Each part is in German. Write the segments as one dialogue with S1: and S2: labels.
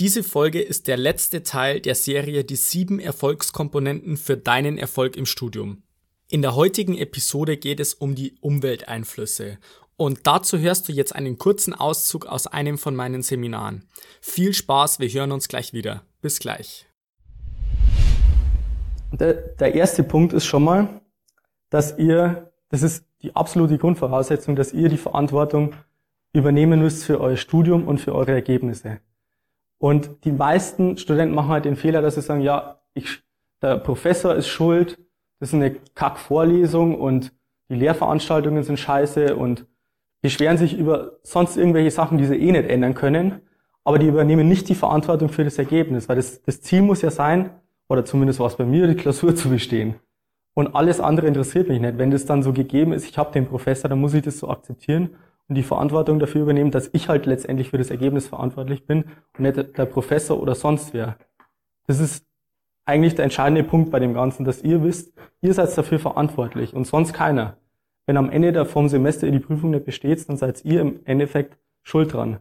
S1: Diese Folge ist der letzte Teil der Serie Die sieben Erfolgskomponenten für deinen Erfolg im Studium. In der heutigen Episode geht es um die Umwelteinflüsse. Und dazu hörst du jetzt einen kurzen Auszug aus einem von meinen Seminaren. Viel Spaß, wir hören uns gleich wieder. Bis gleich.
S2: Der, der erste Punkt ist schon mal, dass ihr, das ist die absolute Grundvoraussetzung, dass ihr die Verantwortung übernehmen müsst für euer Studium und für eure Ergebnisse. Und die meisten Studenten machen halt den Fehler, dass sie sagen, ja, ich, der Professor ist schuld, das ist eine Kackvorlesung und die Lehrveranstaltungen sind scheiße und beschweren sich über sonst irgendwelche Sachen, die sie eh nicht ändern können, aber die übernehmen nicht die Verantwortung für das Ergebnis, weil das, das Ziel muss ja sein, oder zumindest war es bei mir, die Klausur zu bestehen. Und alles andere interessiert mich nicht. Wenn das dann so gegeben ist, ich habe den Professor, dann muss ich das so akzeptieren und die Verantwortung dafür übernehmen, dass ich halt letztendlich für das Ergebnis verantwortlich bin und nicht der Professor oder sonst wer. Das ist eigentlich der entscheidende Punkt bei dem Ganzen, dass ihr wisst, ihr seid dafür verantwortlich und sonst keiner. Wenn am Ende der vom Semester ihr die Prüfung nicht besteht, dann seid ihr im Endeffekt schuld dran.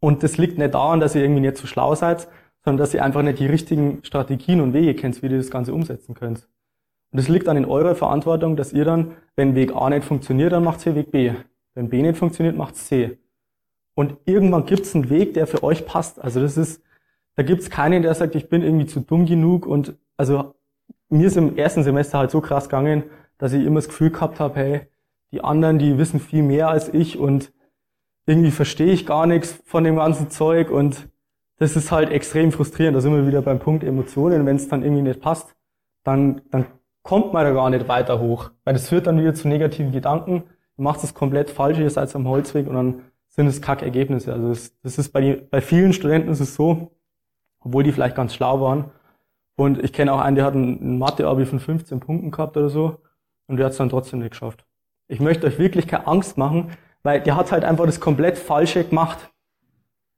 S2: Und das liegt nicht daran, dass ihr irgendwie nicht so schlau seid, sondern dass ihr einfach nicht die richtigen Strategien und Wege kennt, wie ihr das Ganze umsetzen könnt. Und es liegt dann in eurer Verantwortung, dass ihr dann, wenn Weg A nicht funktioniert, dann macht ihr Weg B. Wenn B nicht funktioniert, macht C. Und irgendwann gibt es einen Weg, der für euch passt. Also das ist, da gibt es keinen, der sagt, ich bin irgendwie zu dumm genug. Und also mir ist im ersten Semester halt so krass gegangen, dass ich immer das Gefühl gehabt habe, hey, die anderen, die wissen viel mehr als ich und irgendwie verstehe ich gar nichts von dem ganzen Zeug und das ist halt extrem frustrierend. Da sind wir wieder beim Punkt Emotionen. Wenn es dann irgendwie nicht passt, dann, dann kommt man da gar nicht weiter hoch. Weil das führt dann wieder zu negativen Gedanken. Du machst es komplett falsch, ihr seid am Holzweg und dann sind es Kackergebnisse. Also das, das ist bei, die, bei vielen Studenten ist es so, obwohl die vielleicht ganz schlau waren. Und ich kenne auch einen, der hat ein Mathe-Abi von 15 Punkten gehabt oder so und der hat es dann trotzdem nicht geschafft. Ich möchte euch wirklich keine Angst machen, weil der hat halt einfach das komplett Falsche gemacht.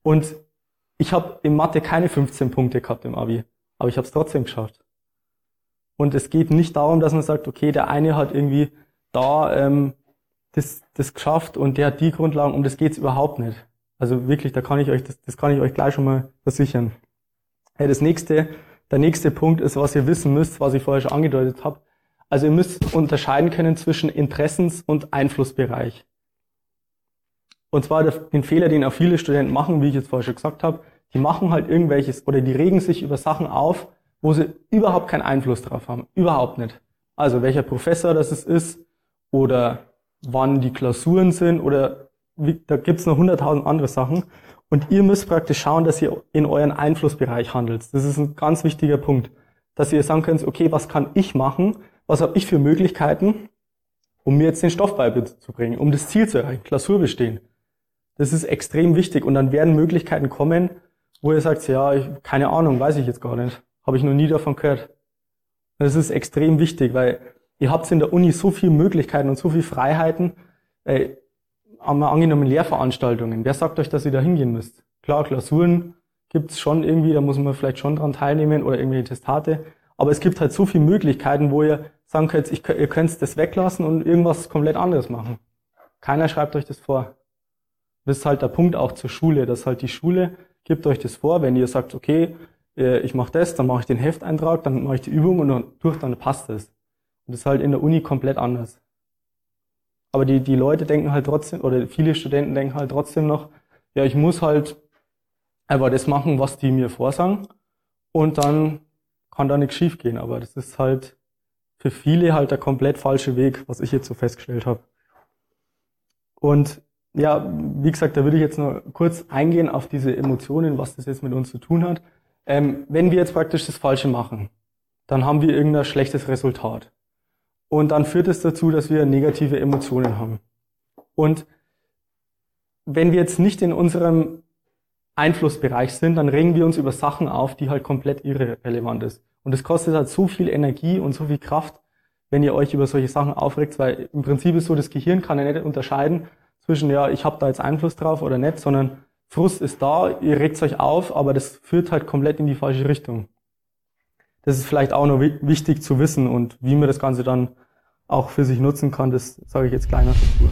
S2: Und ich habe in Mathe keine 15 Punkte gehabt im Abi, aber ich habe es trotzdem geschafft. Und es geht nicht darum, dass man sagt, okay, der eine hat irgendwie da ähm, das, das geschafft und der hat die Grundlagen, um das geht's überhaupt nicht. Also wirklich, da kann ich euch, das, das kann ich euch gleich schon mal versichern. Ja, das nächste, der nächste Punkt ist, was ihr wissen müsst, was ich vorher schon angedeutet habe. Also ihr müsst unterscheiden können zwischen Interessens- und Einflussbereich. Und zwar den Fehler, den auch viele Studenten machen, wie ich jetzt vorher schon gesagt habe, die machen halt irgendwelches oder die regen sich über Sachen auf, wo sie überhaupt keinen Einfluss drauf haben. Überhaupt nicht. Also welcher Professor das ist oder wann die Klausuren sind oder wie, da gibt's noch hunderttausend andere Sachen. Und ihr müsst praktisch schauen, dass ihr in euren Einflussbereich handelt. Das ist ein ganz wichtiger Punkt. Dass ihr sagen könnt, okay, was kann ich machen? Was habe ich für Möglichkeiten, um mir jetzt den Stoff beizubringen, um das Ziel zu erreichen, Klausur bestehen. Das ist extrem wichtig. Und dann werden Möglichkeiten kommen, wo ihr sagt, ja, ich, keine Ahnung, weiß ich jetzt gar nicht. Habe ich noch nie davon gehört. Das ist extrem wichtig, weil ihr habt in der Uni so viele Möglichkeiten und so viele Freiheiten. Ey, haben wir angenommen Lehrveranstaltungen. Wer sagt euch, dass ihr da hingehen müsst? Klar, Klausuren gibt's schon irgendwie, da muss man vielleicht schon dran teilnehmen oder irgendwelche Testate. Aber es gibt halt so viele Möglichkeiten, wo ihr sagen könnt, ich, ihr könnt das weglassen und irgendwas komplett anderes machen. Keiner schreibt euch das vor. Das ist halt der Punkt auch zur Schule, dass halt die Schule gibt euch das vor, wenn ihr sagt, okay, äh, ich mache das, dann mache ich den Hefteintrag, dann mache ich die Übung und dann durch, dann passt das. Und das ist halt in der Uni komplett anders. Aber die, die Leute denken halt trotzdem, oder viele Studenten denken halt trotzdem noch, ja, ich muss halt einfach das machen, was die mir vorsagen und dann kann da nichts schiefgehen. Aber das ist halt für viele halt der komplett falsche Weg, was ich jetzt so festgestellt habe. Und ja, wie gesagt, da würde ich jetzt noch kurz eingehen auf diese Emotionen, was das jetzt mit uns zu tun hat. Ähm, wenn wir jetzt praktisch das Falsche machen, dann haben wir irgendein schlechtes Resultat. Und dann führt es dazu, dass wir negative Emotionen haben. Und wenn wir jetzt nicht in unserem Einflussbereich sind, dann regen wir uns über Sachen auf, die halt komplett irrelevant ist.
S3: Und es kostet halt so viel Energie und so viel Kraft, wenn ihr euch über solche Sachen aufregt, weil im Prinzip ist so, das Gehirn kann ja nicht unterscheiden zwischen, ja, ich habe da jetzt Einfluss drauf oder nicht, sondern Frust ist da, ihr regt euch auf, aber das führt halt komplett in die falsche Richtung. Das ist vielleicht auch noch wichtig zu wissen und wie man das Ganze dann auch für sich nutzen kann, das sage ich jetzt noch dazu.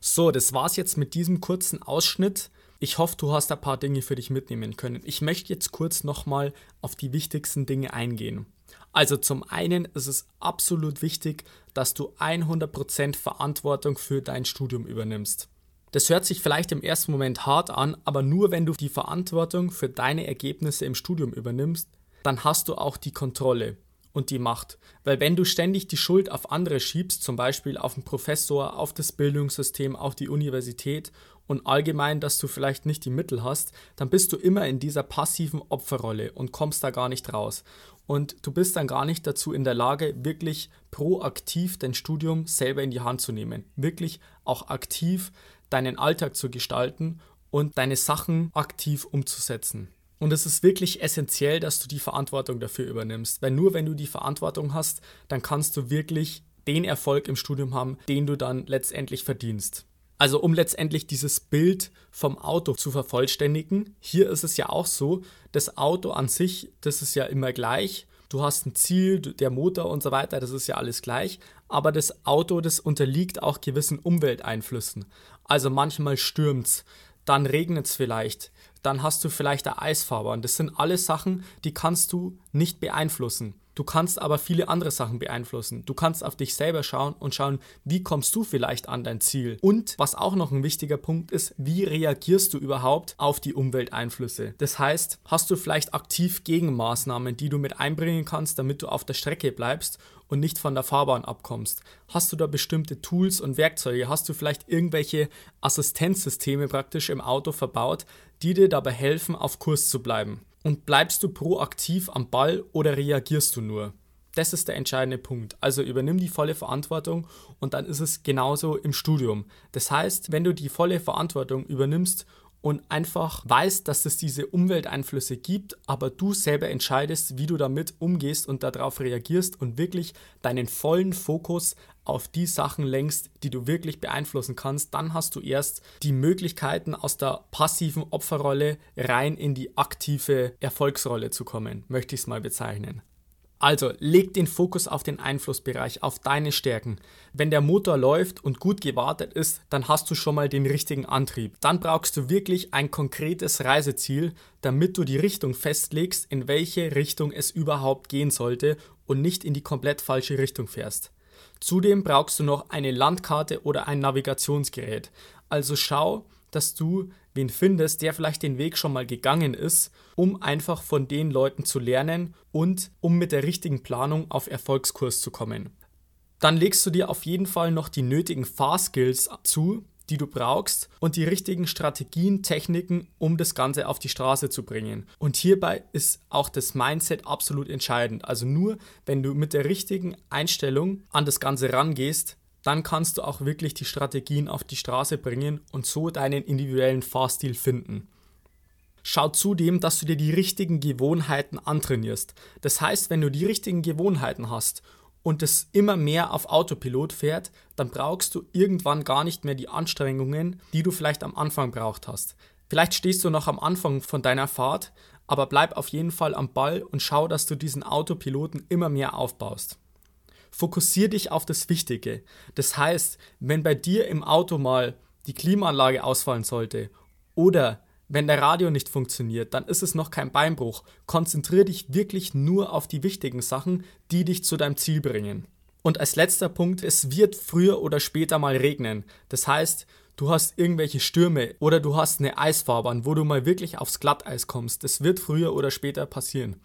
S2: So, das war's jetzt mit diesem kurzen Ausschnitt. Ich hoffe, du hast ein paar Dinge für dich mitnehmen können. Ich möchte jetzt kurz nochmal auf die wichtigsten Dinge eingehen. Also zum einen ist es absolut wichtig, dass du 100% Verantwortung für dein Studium übernimmst. Das hört sich vielleicht im ersten Moment hart an, aber nur wenn du die Verantwortung für deine Ergebnisse im Studium übernimmst, dann hast du auch die Kontrolle und die Macht. Weil wenn du ständig die Schuld auf andere schiebst, zum Beispiel auf den Professor, auf das Bildungssystem, auf die Universität und allgemein, dass du vielleicht nicht die Mittel hast, dann bist du immer in dieser passiven Opferrolle und kommst da gar nicht raus. Und du bist dann gar nicht dazu in der Lage, wirklich proaktiv dein Studium selber in die Hand zu nehmen. Wirklich auch aktiv deinen Alltag zu gestalten und deine Sachen aktiv umzusetzen. Und es ist wirklich essentiell, dass du die Verantwortung dafür übernimmst, weil nur wenn du die Verantwortung hast, dann kannst du wirklich den Erfolg im Studium haben, den du dann letztendlich verdienst. Also um letztendlich dieses Bild vom Auto zu vervollständigen, hier ist es ja auch so, das Auto an sich, das ist ja immer gleich. Du hast ein Ziel, der Motor und so weiter, das ist ja alles gleich. Aber das Auto, das unterliegt auch gewissen Umwelteinflüssen. Also manchmal stürmt's, dann regnet es vielleicht, dann hast du vielleicht eine Eisfahrbahn. Das sind alles Sachen, die kannst du nicht beeinflussen. Du kannst aber viele andere Sachen beeinflussen. Du kannst auf dich selber schauen und schauen, wie kommst du vielleicht an dein Ziel. Und was auch noch ein wichtiger Punkt ist, wie reagierst du überhaupt auf die Umwelteinflüsse? Das heißt, hast du vielleicht aktiv Gegenmaßnahmen, die du mit einbringen kannst, damit du auf der Strecke bleibst und nicht von der Fahrbahn abkommst? Hast du da bestimmte Tools und Werkzeuge? Hast du vielleicht irgendwelche Assistenzsysteme praktisch im Auto verbaut, die dir dabei helfen, auf Kurs zu bleiben? Und bleibst du proaktiv am Ball oder reagierst du nur? Das ist der entscheidende Punkt. Also übernimm die volle Verantwortung und dann ist es genauso im Studium. Das heißt, wenn du die volle Verantwortung übernimmst und einfach weißt, dass es diese Umwelteinflüsse gibt, aber du selber entscheidest, wie du damit umgehst und darauf reagierst und wirklich deinen vollen Fokus auf die Sachen lenkst, die du wirklich beeinflussen kannst, dann hast du erst die Möglichkeiten aus der passiven Opferrolle rein in die aktive Erfolgsrolle zu kommen, möchte ich es mal bezeichnen. Also leg den Fokus auf den Einflussbereich, auf deine Stärken. Wenn der Motor läuft und gut gewartet ist, dann hast du schon mal den richtigen Antrieb. Dann brauchst du wirklich ein konkretes Reiseziel, damit du die Richtung festlegst, in welche Richtung es überhaupt gehen sollte und nicht in die komplett falsche Richtung fährst. Zudem brauchst du noch eine Landkarte oder ein Navigationsgerät. Also schau, dass du wen findest, der vielleicht den Weg schon mal gegangen ist, um einfach von den Leuten zu lernen und um mit der richtigen Planung auf Erfolgskurs zu kommen. Dann legst du dir auf jeden Fall noch die nötigen Fahrskills zu, die du brauchst und die richtigen Strategien, Techniken, um das Ganze auf die Straße zu bringen. Und hierbei ist auch das Mindset absolut entscheidend. Also nur wenn du mit der richtigen Einstellung an das Ganze rangehst, dann kannst du auch wirklich die Strategien auf die Straße bringen und so deinen individuellen Fahrstil finden. Schau zudem, dass du dir die richtigen Gewohnheiten antrainierst. Das heißt, wenn du die richtigen Gewohnheiten hast und es immer mehr auf Autopilot fährt, dann brauchst du irgendwann gar nicht mehr die Anstrengungen, die du vielleicht am Anfang braucht hast. Vielleicht stehst du noch am Anfang von deiner Fahrt, aber bleib auf jeden Fall am Ball und schau, dass du diesen Autopiloten immer mehr aufbaust. Fokussier dich auf das Wichtige. Das heißt, wenn bei dir im Auto mal die Klimaanlage ausfallen sollte oder wenn der Radio nicht funktioniert, dann ist es noch kein Beinbruch. Konzentriere dich wirklich nur auf die wichtigen Sachen, die dich zu deinem Ziel bringen. Und als letzter Punkt, es wird früher oder später mal regnen. Das heißt, du hast irgendwelche Stürme oder du hast eine Eisfahrbahn, wo du mal wirklich aufs Glatteis kommst. Das wird früher oder später passieren.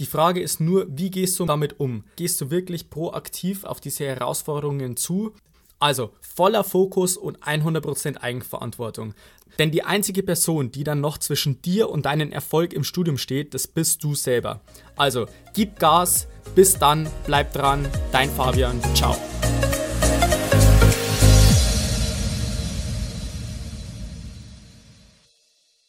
S2: Die Frage ist nur, wie gehst du damit um? Gehst du wirklich proaktiv auf diese Herausforderungen zu? Also voller Fokus und 100% Eigenverantwortung. Denn die einzige Person, die dann noch zwischen dir und deinem Erfolg im Studium steht, das bist du selber. Also gib Gas, bis dann, bleib dran, dein Fabian, ciao.